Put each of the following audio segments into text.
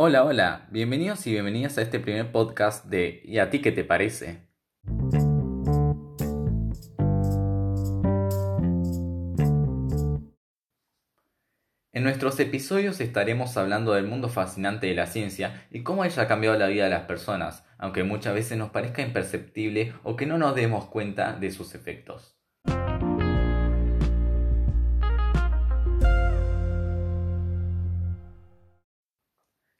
Hola, hola, bienvenidos y bienvenidas a este primer podcast de ¿Y a ti qué te parece? En nuestros episodios estaremos hablando del mundo fascinante de la ciencia y cómo ella ha cambiado la vida de las personas, aunque muchas veces nos parezca imperceptible o que no nos demos cuenta de sus efectos.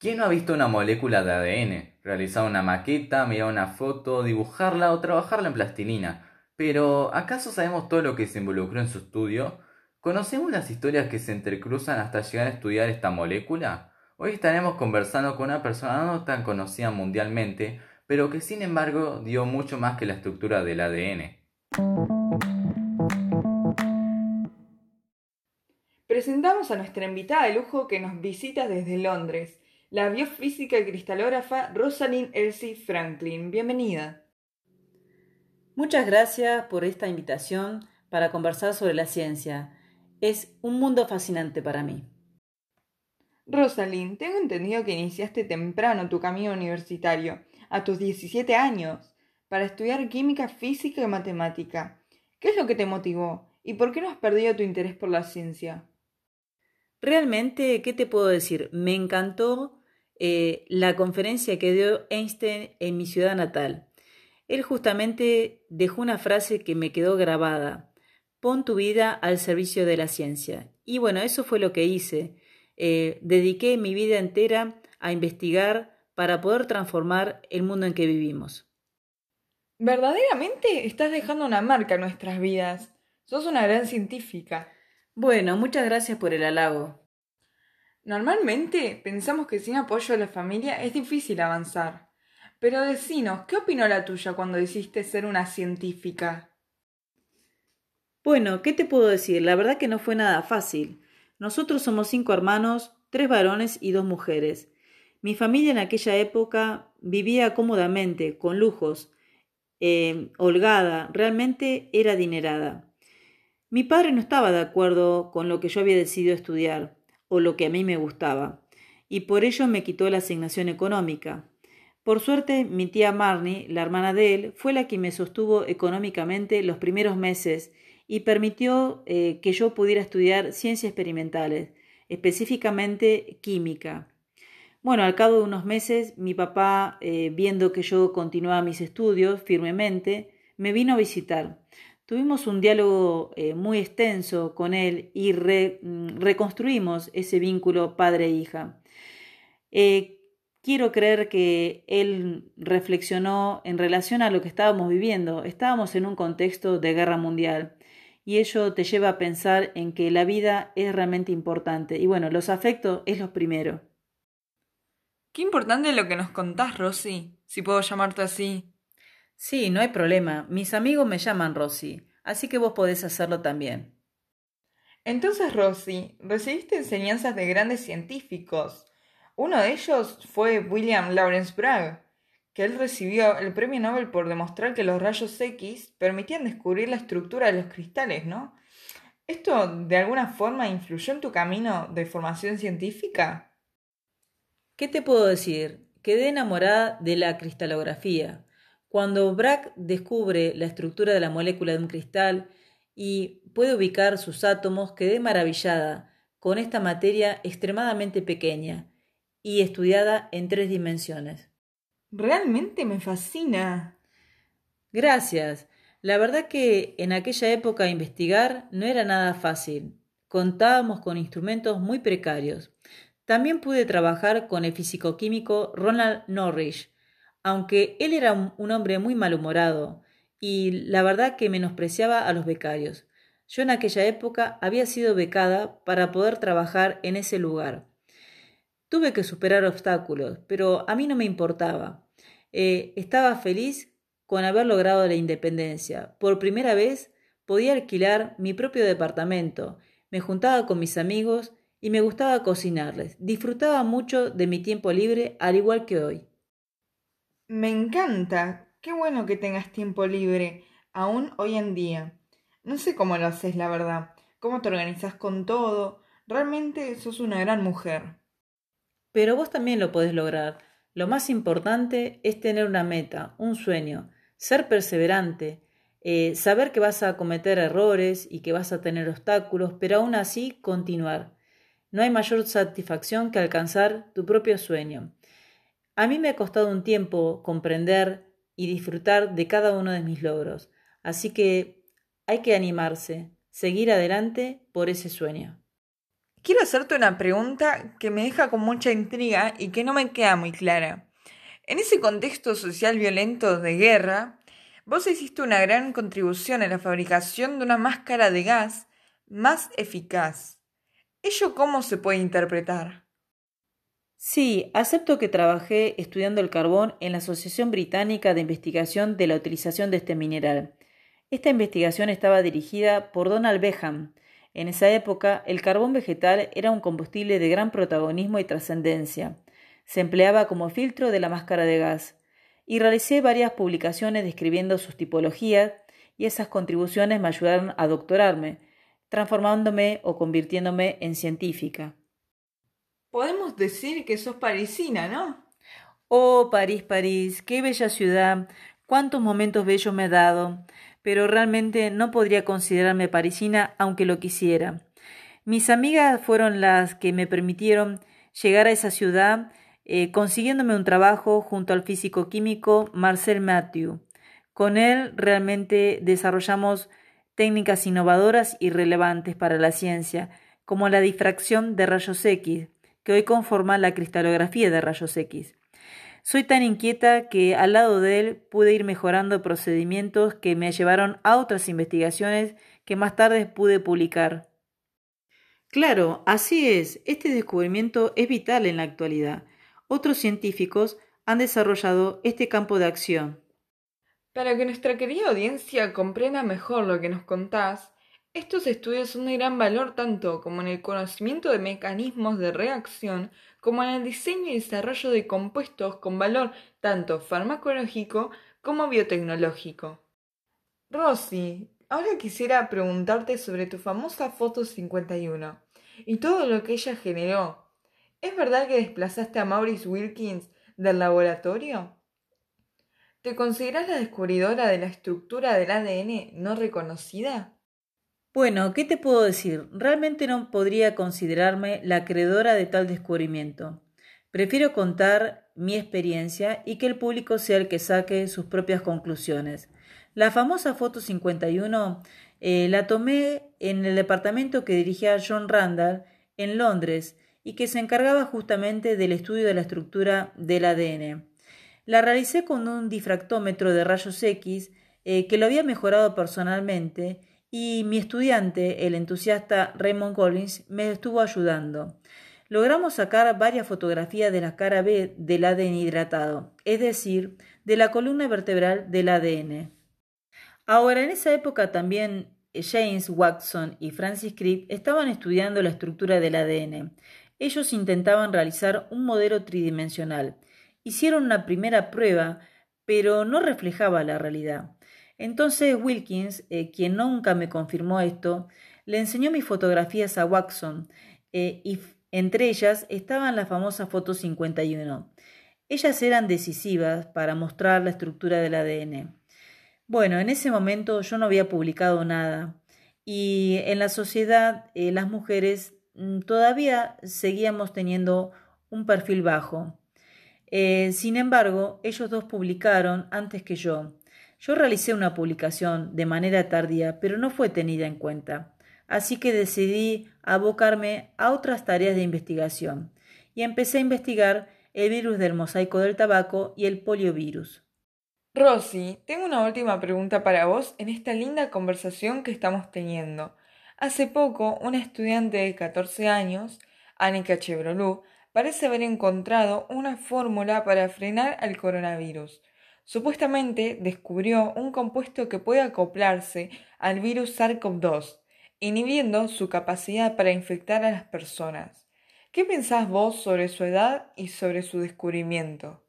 ¿Quién no ha visto una molécula de ADN? Realizar una maqueta, mirar una foto, dibujarla o trabajarla en plastilina. Pero, ¿acaso sabemos todo lo que se involucró en su estudio? ¿Conocemos las historias que se entrecruzan hasta llegar a estudiar esta molécula? Hoy estaremos conversando con una persona no tan conocida mundialmente, pero que sin embargo dio mucho más que la estructura del ADN. Presentamos a nuestra invitada de lujo que nos visita desde Londres la biofísica y cristalógrafa Rosalind Elsie Franklin. Bienvenida. Muchas gracias por esta invitación para conversar sobre la ciencia. Es un mundo fascinante para mí. Rosalind, tengo entendido que iniciaste temprano tu camino universitario, a tus 17 años, para estudiar química, física y matemática. ¿Qué es lo que te motivó? ¿Y por qué no has perdido tu interés por la ciencia? Realmente, ¿qué te puedo decir? Me encantó eh, la conferencia que dio Einstein en mi ciudad natal. Él justamente dejó una frase que me quedó grabada. Pon tu vida al servicio de la ciencia. Y bueno, eso fue lo que hice. Eh, dediqué mi vida entera a investigar para poder transformar el mundo en que vivimos. Verdaderamente estás dejando una marca en nuestras vidas. Sos una gran científica. Bueno, muchas gracias por el halago. Normalmente pensamos que sin apoyo de la familia es difícil avanzar. Pero decinos, ¿qué opinó la tuya cuando decidiste ser una científica? Bueno, ¿qué te puedo decir? La verdad que no fue nada fácil. Nosotros somos cinco hermanos, tres varones y dos mujeres. Mi familia en aquella época vivía cómodamente, con lujos, eh, holgada, realmente era adinerada. Mi padre no estaba de acuerdo con lo que yo había decidido estudiar o lo que a mí me gustaba, y por ello me quitó la asignación económica. Por suerte, mi tía Marnie, la hermana de él, fue la que me sostuvo económicamente los primeros meses y permitió eh, que yo pudiera estudiar ciencias experimentales, específicamente química. Bueno, al cabo de unos meses, mi papá, eh, viendo que yo continuaba mis estudios firmemente, me vino a visitar. Tuvimos un diálogo eh, muy extenso con él y mm, reconstruimos ese vínculo padre-hija. Eh, quiero creer que él reflexionó en relación a lo que estábamos viviendo. Estábamos en un contexto de guerra mundial y ello te lleva a pensar en que la vida es realmente importante. Y bueno, los afectos es lo primero. Qué importante lo que nos contás, Rosy, si puedo llamarte así. Sí, no hay problema. Mis amigos me llaman Rosy, así que vos podés hacerlo también. Entonces, Rosy, recibiste enseñanzas de grandes científicos. Uno de ellos fue William Lawrence Bragg, que él recibió el premio Nobel por demostrar que los rayos X permitían descubrir la estructura de los cristales, ¿no? ¿Esto de alguna forma influyó en tu camino de formación científica? ¿Qué te puedo decir? Quedé enamorada de la cristalografía. Cuando Bragg descubre la estructura de la molécula de un cristal y puede ubicar sus átomos, quedé maravillada con esta materia extremadamente pequeña y estudiada en tres dimensiones. Realmente me fascina. Gracias. La verdad que en aquella época investigar no era nada fácil. Contábamos con instrumentos muy precarios. También pude trabajar con el físico-químico Ronald Norrish, aunque él era un hombre muy malhumorado y la verdad que menospreciaba a los becarios. Yo en aquella época había sido becada para poder trabajar en ese lugar. Tuve que superar obstáculos, pero a mí no me importaba. Eh, estaba feliz con haber logrado la independencia. Por primera vez podía alquilar mi propio departamento, me juntaba con mis amigos y me gustaba cocinarles. Disfrutaba mucho de mi tiempo libre al igual que hoy. Me encanta. Qué bueno que tengas tiempo libre, aún hoy en día. No sé cómo lo haces, la verdad. Cómo te organizas con todo. Realmente sos una gran mujer. Pero vos también lo podés lograr. Lo más importante es tener una meta, un sueño, ser perseverante, eh, saber que vas a cometer errores y que vas a tener obstáculos, pero aún así continuar. No hay mayor satisfacción que alcanzar tu propio sueño. A mí me ha costado un tiempo comprender y disfrutar de cada uno de mis logros, así que hay que animarse, seguir adelante por ese sueño. Quiero hacerte una pregunta que me deja con mucha intriga y que no me queda muy clara. En ese contexto social violento de guerra, vos hiciste una gran contribución en la fabricación de una máscara de gas más eficaz. ¿Ello cómo se puede interpretar? Sí, acepto que trabajé estudiando el carbón en la Asociación Británica de Investigación de la Utilización de este mineral. Esta investigación estaba dirigida por Donald Beham, en esa época, el carbón vegetal era un combustible de gran protagonismo y trascendencia. Se empleaba como filtro de la máscara de gas. Y realicé varias publicaciones describiendo sus tipologías y esas contribuciones me ayudaron a doctorarme, transformándome o convirtiéndome en científica. Podemos decir que sos parisina, ¿no? Oh, París, París, qué bella ciudad, cuántos momentos bellos me ha dado pero realmente no podría considerarme parisina aunque lo quisiera. Mis amigas fueron las que me permitieron llegar a esa ciudad eh, consiguiéndome un trabajo junto al físico químico Marcel Mathieu. Con él realmente desarrollamos técnicas innovadoras y relevantes para la ciencia, como la difracción de rayos X, que hoy conforma la cristalografía de rayos X. Soy tan inquieta que al lado de él pude ir mejorando procedimientos que me llevaron a otras investigaciones que más tarde pude publicar. Claro, así es, este descubrimiento es vital en la actualidad. Otros científicos han desarrollado este campo de acción. Para que nuestra querida audiencia comprenda mejor lo que nos contás, estos estudios son de gran valor tanto como en el conocimiento de mecanismos de reacción como en el diseño y desarrollo de compuestos con valor tanto farmacológico como biotecnológico. Rosy, ahora quisiera preguntarte sobre tu famosa foto 51 y todo lo que ella generó. ¿Es verdad que desplazaste a Maurice Wilkins del laboratorio? ¿Te consideras la descubridora de la estructura del ADN no reconocida? Bueno, ¿qué te puedo decir? Realmente no podría considerarme la acreedora de tal descubrimiento. Prefiero contar mi experiencia y que el público sea el que saque sus propias conclusiones. La famosa foto 51 eh, la tomé en el departamento que dirigía John Randall en Londres y que se encargaba justamente del estudio de la estructura del ADN. La realicé con un difractómetro de rayos X eh, que lo había mejorado personalmente y mi estudiante, el entusiasta Raymond Collins, me estuvo ayudando. Logramos sacar varias fotografías de la cara B del ADN hidratado, es decir, de la columna vertebral del ADN. Ahora, en esa época también James Watson y Francis Crick estaban estudiando la estructura del ADN. Ellos intentaban realizar un modelo tridimensional. Hicieron una primera prueba, pero no reflejaba la realidad. Entonces Wilkins, eh, quien nunca me confirmó esto, le enseñó mis fotografías a Watson eh, y entre ellas estaban las famosas fotos 51. Ellas eran decisivas para mostrar la estructura del ADN. Bueno, en ese momento yo no había publicado nada y en la sociedad eh, las mujeres mm, todavía seguíamos teniendo un perfil bajo. sin embargo, ellos dos publicaron antes que yo yo realicé una publicación de manera tardía, pero no fue tenida en cuenta, así que decidí abocarme a otras tareas de investigación y empecé a investigar el virus del mosaico del tabaco y el poliovirus. Rosy, tengo una última pregunta para vos en esta linda conversación que estamos teniendo. Hace poco, una estudiante de 14 años, Annika Chevrolú, parece haber encontrado una fórmula para frenar al coronavirus. Supuestamente descubrió un compuesto que puede acoplarse al virus SARS-CoV-2, inhibiendo su capacidad para infectar a las personas. ¿Qué pensás vos sobre su edad y sobre su descubrimiento?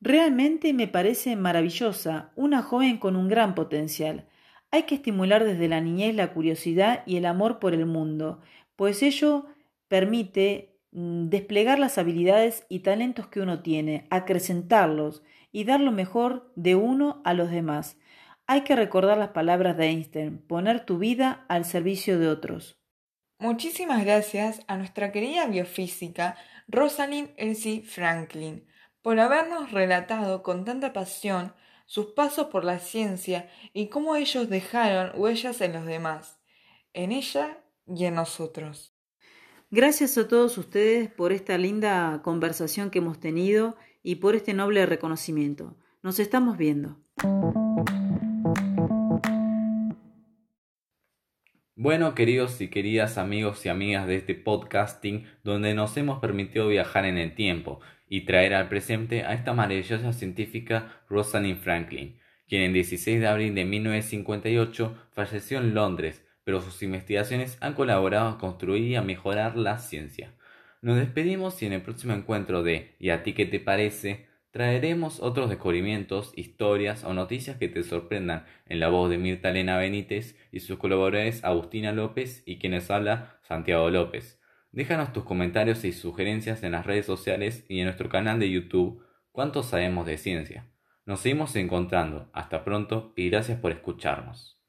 Realmente me parece maravillosa, una joven con un gran potencial. Hay que estimular desde la niñez la curiosidad y el amor por el mundo, pues ello permite mm, desplegar las habilidades y talentos que uno tiene, acrecentarlos y dar lo mejor de uno a los demás. Hay que recordar las palabras de Einstein, poner tu vida al servicio de otros. Muchísimas gracias a nuestra querida biofísica Rosalind Elsie Franklin por habernos relatado con tanta pasión sus pasos por la ciencia y cómo ellos dejaron huellas en los demás, en ella y en nosotros. Gracias a todos ustedes por esta linda conversación que hemos tenido y por este noble reconocimiento. Nos estamos viendo. Bueno, queridos y queridas amigos y amigas de este podcasting, donde nos hemos permitido viajar en el tiempo y traer al presente a esta maravillosa científica Rosalind Franklin, quien el 16 de abril de 1958 falleció en Londres, pero sus investigaciones han colaborado a construir y a mejorar la ciencia. Nos despedimos y en el próximo encuentro de ¿Y a ti qué te parece? traeremos otros descubrimientos, historias o noticias que te sorprendan en la voz de Mirta Elena Benítez y sus colaboradores Agustina López y quienes habla Santiago López. Déjanos tus comentarios y sugerencias en las redes sociales y en nuestro canal de YouTube ¿Cuánto sabemos de ciencia? Nos seguimos encontrando. Hasta pronto y gracias por escucharnos.